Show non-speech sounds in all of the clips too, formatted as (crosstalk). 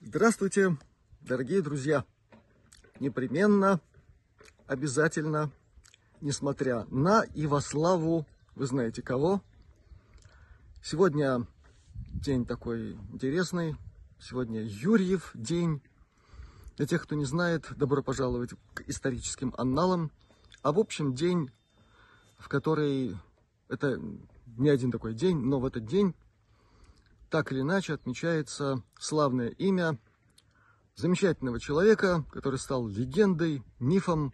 Здравствуйте, дорогие друзья! Непременно, обязательно, несмотря на и во славу, вы знаете кого, сегодня день такой интересный, сегодня Юрьев день. Для тех, кто не знает, добро пожаловать к историческим анналам. А в общем, день, в который, это не один такой день, но в этот день так или иначе отмечается славное имя замечательного человека, который стал легендой, мифом,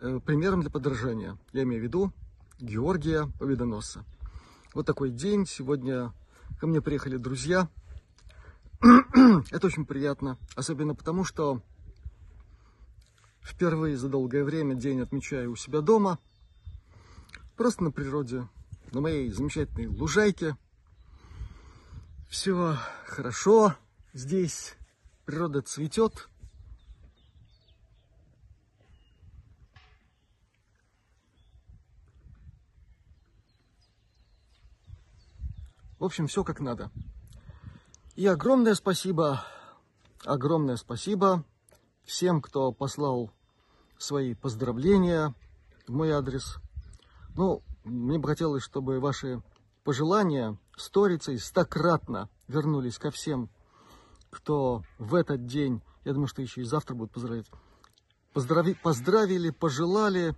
э, примером для подражания. Я имею в виду Георгия Победоносца. Вот такой день. Сегодня ко мне приехали друзья. (clears throat) Это очень приятно, особенно потому, что впервые за долгое время день отмечаю у себя дома, просто на природе, на моей замечательной лужайке – все хорошо здесь, природа цветет. В общем, все как надо. И огромное спасибо, огромное спасибо всем, кто послал свои поздравления в мой адрес. Ну, мне бы хотелось, чтобы ваши пожелания сторицей стократно вернулись ко всем, кто в этот день, я думаю, что еще и завтра будут поздравить, поздрави, поздравили, пожелали.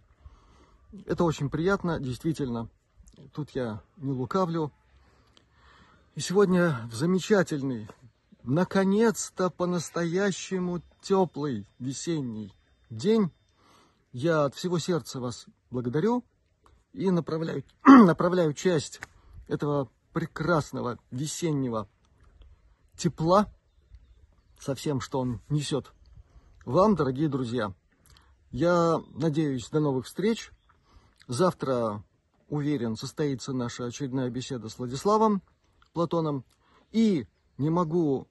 Это очень приятно, действительно. Тут я не лукавлю. И сегодня в замечательный, наконец-то по-настоящему теплый весенний день я от всего сердца вас благодарю и направляю, (clears throat) направляю часть этого прекрасного весеннего тепла со всем, что он несет. Вам, дорогие друзья, я надеюсь до новых встреч. Завтра, уверен, состоится наша очередная беседа с Владиславом Платоном. И не могу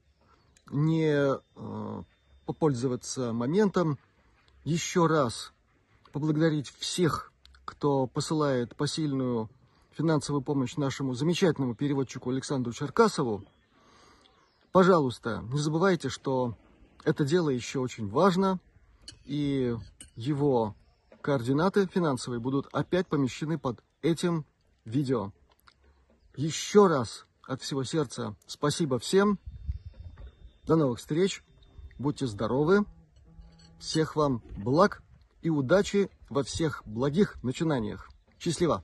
не э, попользоваться моментом еще раз поблагодарить всех, кто посылает посильную финансовую помощь нашему замечательному переводчику Александру Черкасову, пожалуйста, не забывайте, что это дело еще очень важно, и его координаты финансовые будут опять помещены под этим видео. Еще раз от всего сердца спасибо всем. До новых встреч. Будьте здоровы. Всех вам благ и удачи во всех благих начинаниях. Счастливо!